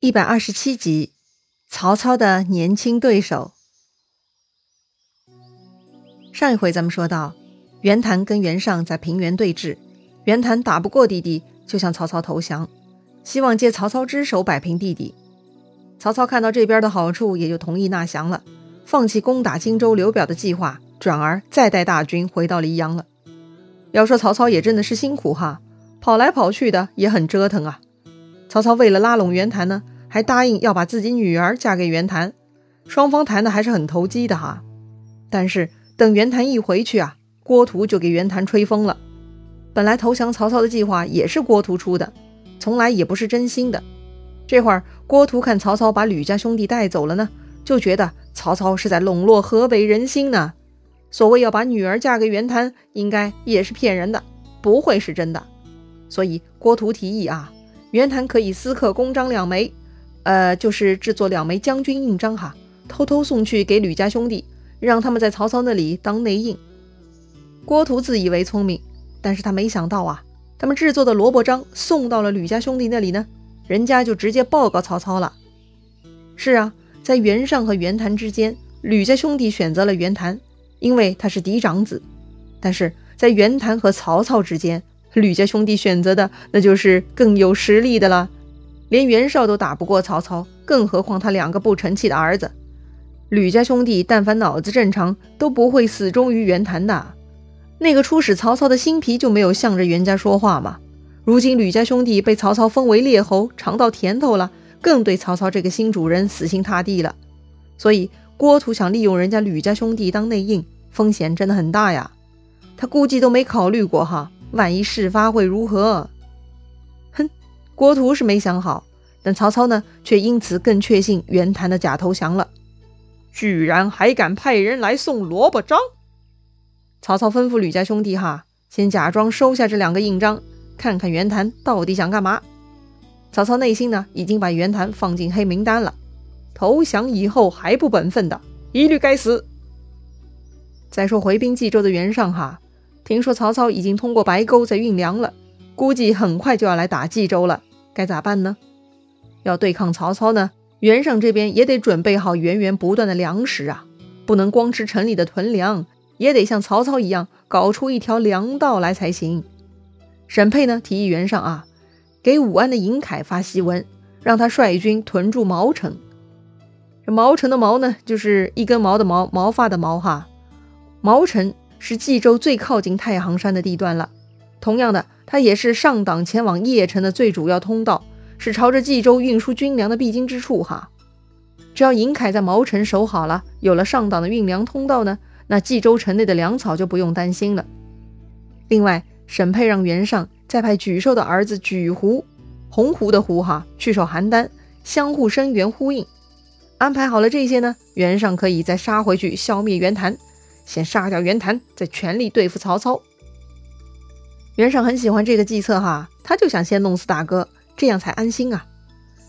一百二十七集，曹操的年轻对手。上一回咱们说到，袁谭跟袁尚在平原对峙，袁谭打不过弟弟，就向曹操投降，希望借曹操之手摆平弟弟。曹操看到这边的好处，也就同意纳降了，放弃攻打荆州刘表的计划，转而再带大军回到黎阳了。要说曹操也真的是辛苦哈，跑来跑去的也很折腾啊。曹操为了拉拢袁谭呢，还答应要把自己女儿嫁给袁谭，双方谈的还是很投机的哈。但是等袁谭一回去啊，郭图就给袁谭吹风了。本来投降曹操的计划也是郭图出的，从来也不是真心的。这会儿郭图看曹操把吕家兄弟带走了呢，就觉得曹操是在笼络河北人心呢。所谓要把女儿嫁给袁谭，应该也是骗人的，不会是真的。所以郭图提议啊。袁谭可以私刻公章两枚，呃，就是制作两枚将军印章哈，偷偷送去给吕家兄弟，让他们在曹操那里当内应。郭图自以为聪明，但是他没想到啊，他们制作的萝卜章送到了吕家兄弟那里呢，人家就直接报告曹操了。是啊，在袁尚和袁谭之间，吕家兄弟选择了袁谭，因为他是嫡长子，但是在袁谭和曹操之间。吕家兄弟选择的那就是更有实力的了，连袁绍都打不过曹操，更何况他两个不成器的儿子。吕家兄弟但凡脑子正常，都不会死忠于袁谭的。那个初始曹操的心皮就没有向着袁家说话嘛。如今吕家兄弟被曹操封为列侯，尝到甜头了，更对曹操这个新主人死心塌地了。所以郭图想利用人家吕家兄弟当内应，风险真的很大呀。他估计都没考虑过哈。万一事发会如何？哼，郭图是没想好，但曹操呢，却因此更确信袁谭的假投降了。居然还敢派人来送萝卜章！曹操吩咐吕家兄弟哈，先假装收下这两个印章，看看袁谭到底想干嘛。曹操内心呢，已经把袁谭放进黑名单了，投降以后还不本分的，一律该死。再说回兵冀州的袁尚哈。听说曹操已经通过白沟在运粮了，估计很快就要来打冀州了，该咋办呢？要对抗曹操呢，袁尚这边也得准备好源源不断的粮食啊，不能光吃城里的屯粮，也得像曹操一样搞出一条粮道来才行。沈佩呢提议袁尚啊，给武安的尹凯发檄文，让他率军屯驻毛城。这毛城的毛呢，就是一根毛的毛，毛发的毛哈，毛城。是冀州最靠近太行山的地段了。同样的，它也是上党前往邺城的最主要通道，是朝着冀州运输军粮的必经之处。哈，只要尹凯在毛城守好了，有了上党的运粮通道呢，那冀州城内的粮草就不用担心了。另外，沈佩让袁尚再派沮授的儿子沮胡，洪湖的湖哈，去守邯郸，相互声援呼应。安排好了这些呢，袁尚可以再杀回去，消灭袁谭。先杀掉袁谭，再全力对付曹操。袁尚很喜欢这个计策哈，他就想先弄死大哥，这样才安心啊。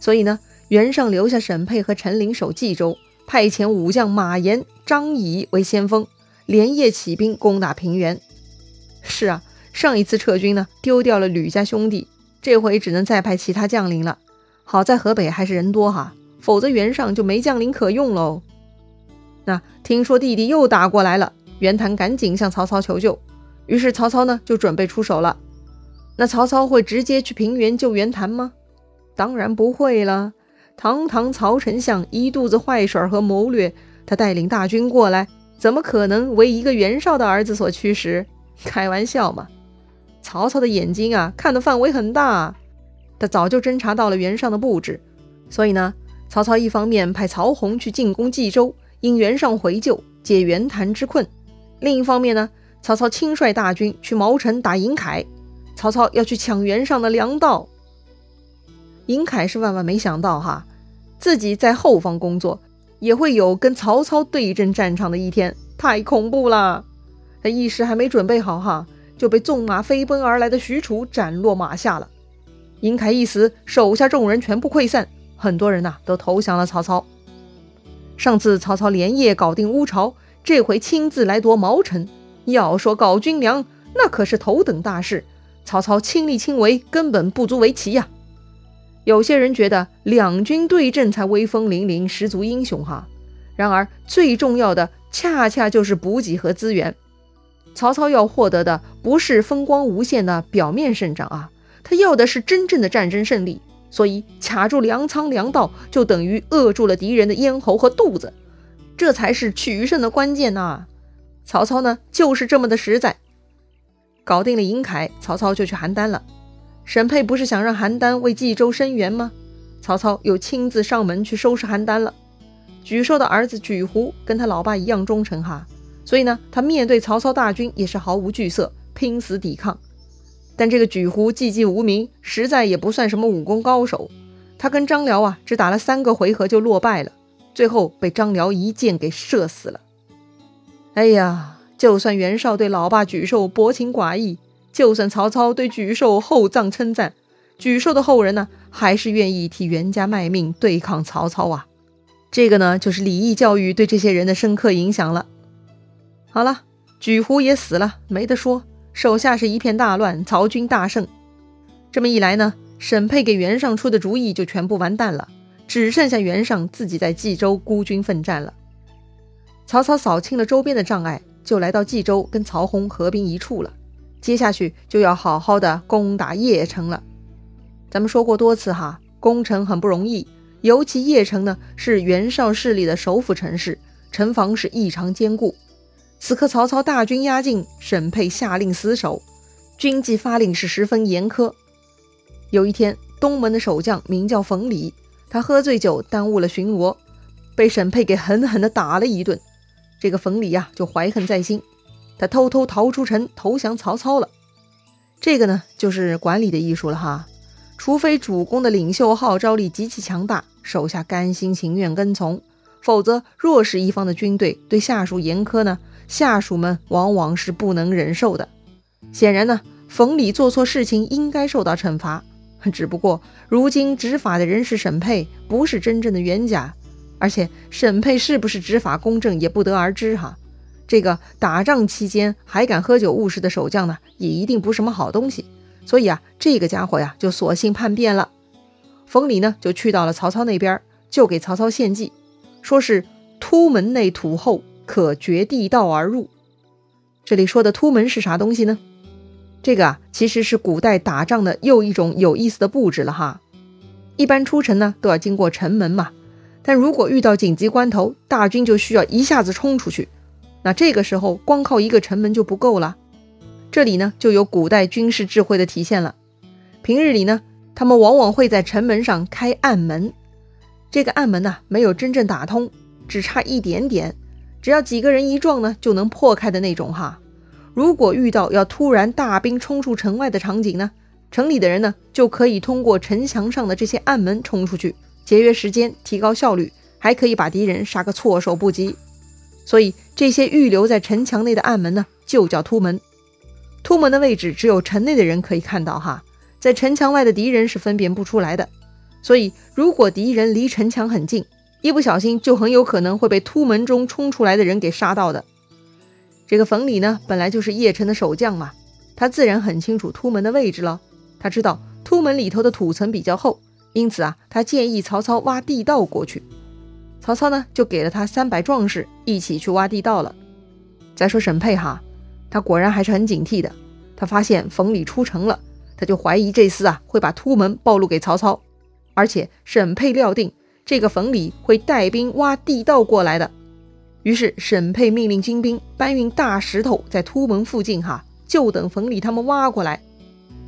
所以呢，袁尚留下沈佩和陈琳守冀州，派遣武将马延、张仪为先锋，连夜起兵攻打平原。是啊，上一次撤军呢，丢掉了吕家兄弟，这回只能再派其他将领了。好在河北还是人多哈，否则袁尚就没将领可用喽。那听说弟弟又打过来了，袁谭赶紧向曹操求救。于是曹操呢就准备出手了。那曹操会直接去平原救袁谭吗？当然不会了。堂堂曹丞相一肚子坏水和谋略，他带领大军过来，怎么可能为一个袁绍的儿子所驱使？开玩笑嘛！曹操的眼睛啊，看的范围很大，他早就侦察到了袁尚的布置。所以呢，曹操一方面派曹洪去进攻冀州。引袁尚回救，解袁谭之困。另一方面呢，曹操亲率大军去毛城打尹凯。曹操要去抢袁尚的粮道。尹凯是万万没想到哈，自己在后方工作，也会有跟曹操对阵战场的一天，太恐怖了。他一时还没准备好哈，就被纵马飞奔而来的许褚斩落马下了。尹凯一死，手下众人全部溃散，很多人呐都投降了曹操。上次曹操连夜搞定乌巢，这回亲自来夺毛城。要说搞军粮，那可是头等大事。曹操亲力亲为，根本不足为奇呀。有些人觉得两军对阵才威风凛凛、十足英雄哈，然而最重要的恰恰就是补给和资源。曹操要获得的不是风光无限的表面胜仗啊，他要的是真正的战争胜利。所以卡住粮仓粮道，就等于扼住了敌人的咽喉和肚子，这才是取胜的关键呐。曹操呢，就是这么的实在。搞定了尹凯，曹操就去邯郸了。沈佩不是想让邯郸为冀州伸援吗？曹操又亲自上门去收拾邯郸了。沮授的儿子沮胡跟他老爸一样忠诚哈，所以呢，他面对曹操大军也是毫无惧色，拼死抵抗。但这个沮胡寂寂无名，实在也不算什么武功高手。他跟张辽啊，只打了三个回合就落败了，最后被张辽一箭给射死了。哎呀，就算袁绍对老爸沮授薄情寡义。就算曹操对沮授厚葬称赞，沮授的后人呢，还是愿意替袁家卖命对抗曹操啊。这个呢，就是礼义教育对这些人的深刻影响了。好了，沮壶也死了，没得说，手下是一片大乱，曹军大胜。这么一来呢，沈佩给袁尚出的主意就全部完蛋了，只剩下袁尚自己在冀州孤军奋战了。曹操扫清了周边的障碍，就来到冀州跟曹洪合兵一处了。接下去就要好好的攻打邺城了。咱们说过多次哈，攻城很不容易，尤其邺城呢是袁绍势力的首府城市，城防是异常坚固。此刻曹操大军压境，沈佩下令死守，军纪发令是十分严苛。有一天，东门的守将名叫冯礼，他喝醉酒耽误了巡逻，被沈佩给狠狠地打了一顿。这个冯礼呀，就怀恨在心。他偷偷逃出城，投降曹操了。这个呢，就是管理的艺术了哈。除非主公的领袖号召力极其强大，手下甘心情愿跟从，否则弱势一方的军队对下属严苛呢，下属们往往是不能忍受的。显然呢，冯礼做错事情应该受到惩罚，只不过如今执法的人是沈佩，不是真正的冤家，而且沈佩是不是执法公正也不得而知哈。这个打仗期间还敢喝酒误事的守将呢，也一定不是什么好东西。所以啊，这个家伙呀，就索性叛变了。冯礼呢，就去到了曹操那边，就给曹操献计，说是突门内土厚，可掘地道而入。这里说的突门是啥东西呢？这个啊，其实是古代打仗的又一种有意思的布置了哈。一般出城呢，都要经过城门嘛，但如果遇到紧急关头，大军就需要一下子冲出去。那这个时候，光靠一个城门就不够了。这里呢，就有古代军事智慧的体现了。平日里呢，他们往往会在城门上开暗门。这个暗门呢，没有真正打通，只差一点点，只要几个人一撞呢，就能破开的那种哈。如果遇到要突然大兵冲出城外的场景呢，城里的人呢，就可以通过城墙上的这些暗门冲出去，节约时间，提高效率，还可以把敌人杀个措手不及。所以这些预留在城墙内的暗门呢，就叫突门。突门的位置只有城内的人可以看到哈，在城墙外的敌人是分辨不出来的。所以如果敌人离城墙很近，一不小心就很有可能会被突门中冲出来的人给杀到的。这个冯礼呢，本来就是邺城的守将嘛，他自然很清楚突门的位置了。他知道突门里头的土层比较厚，因此啊，他建议曹操挖地道过去。曹操呢，就给了他三百壮士一起去挖地道了。再说沈佩哈，他果然还是很警惕的。他发现冯礼出城了，他就怀疑这厮啊会把突门暴露给曹操。而且沈佩料定这个冯礼会带兵挖地道过来的。于是沈佩命令精兵搬运大石头在突门附近哈，就等冯礼他们挖过来。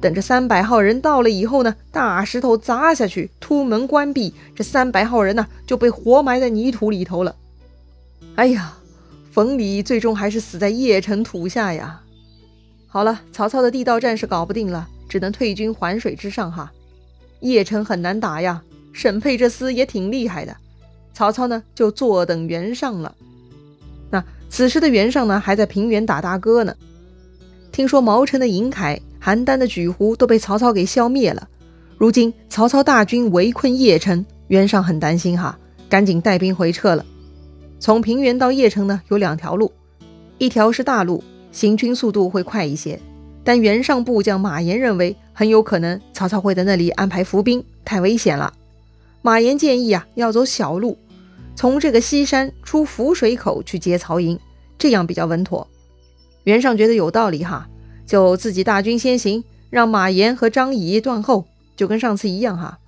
等这三百号人到了以后呢，大石头砸下去，突门关闭，这三百号人呢就被活埋在泥土里头了。哎呀，冯礼最终还是死在邺城土下呀。好了，曹操的地道战是搞不定了，只能退军环水之上哈。邺城很难打呀，沈佩这厮也挺厉害的。曹操呢就坐等袁尚了。那此时的袁尚呢还在平原打大哥呢。听说毛城的尹凯。邯郸的举胡都被曹操给消灭了，如今曹操大军围困邺城，袁尚很担心哈，赶紧带兵回撤了。从平原到邺城呢，有两条路，一条是大路，行军速度会快一些，但袁尚部将马延认为很有可能曹操会在那里安排伏兵，太危险了。马延建议啊，要走小路，从这个西山出浮水口去接曹营，这样比较稳妥。袁尚觉得有道理哈，就自己大军先行，让马延和张仪断后，就跟上次一样哈。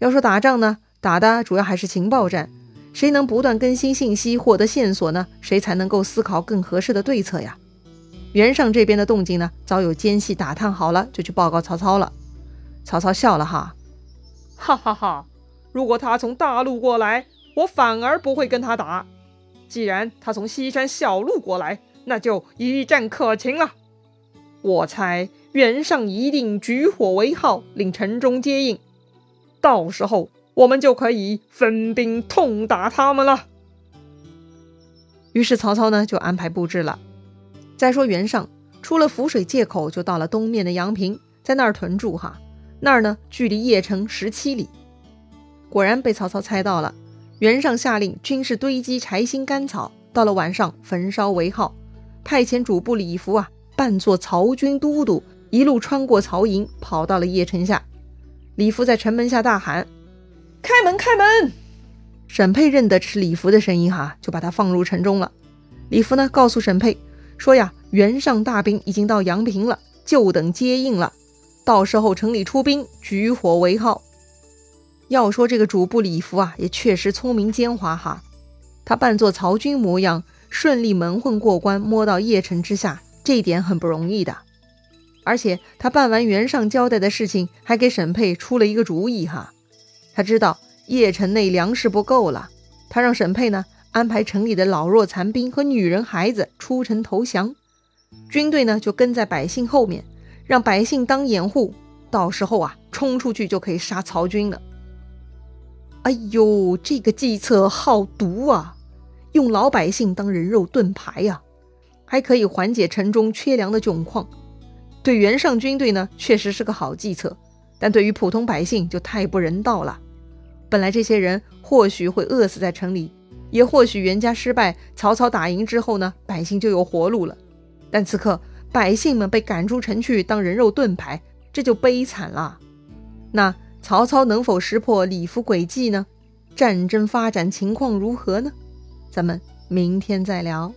要说打仗呢，打的主要还是情报战，谁能不断更新信息，获得线索呢？谁才能够思考更合适的对策呀？袁尚这边的动静呢，早有奸细打探好了，就去报告曹操了。曹操笑了哈，哈哈哈！如果他从大路过来，我反而不会跟他打；既然他从西山小路过来，那就一战可擒了。我猜袁尚一定举火为号，令城中接应，到时候我们就可以分兵痛打他们了。于是曹操呢，就安排布置了。再说袁尚出了涪水界口，就到了东面的阳平，在那儿屯驻。哈，那儿呢距离邺城十七里。果然被曹操猜到了。袁尚下令军士堆积柴薪干草，到了晚上焚烧为号，派遣主簿李福啊扮作曹军都督，一路穿过曹营，跑到了邺城下。李福在城门下大喊：“开门，开门！”沈佩认得是李福的声音，哈，就把他放入城中了。李福呢告诉沈佩。说呀，袁尚大兵已经到阳平了，就等接应了。到时候城里出兵，举火为号。要说这个主簿李福啊，也确实聪明奸猾哈。他扮作曹军模样，顺利蒙混过关，摸到邺城之下，这一点很不容易的。而且他办完袁尚交代的事情，还给沈佩出了一个主意哈。他知道邺城内粮食不够了，他让沈佩呢。安排城里的老弱残兵和女人孩子出城投降，军队呢就跟在百姓后面，让百姓当掩护，到时候啊冲出去就可以杀曹军了。哎呦，这个计策好毒啊！用老百姓当人肉盾牌呀，还可以缓解城中缺粮的窘况。对袁尚军队呢确实是个好计策，但对于普通百姓就太不人道了。本来这些人或许会饿死在城里。也或许袁家失败，曹操打赢之后呢，百姓就有活路了。但此刻百姓们被赶出城去当人肉盾牌，这就悲惨了。那曹操能否识破李福诡计呢？战争发展情况如何呢？咱们明天再聊。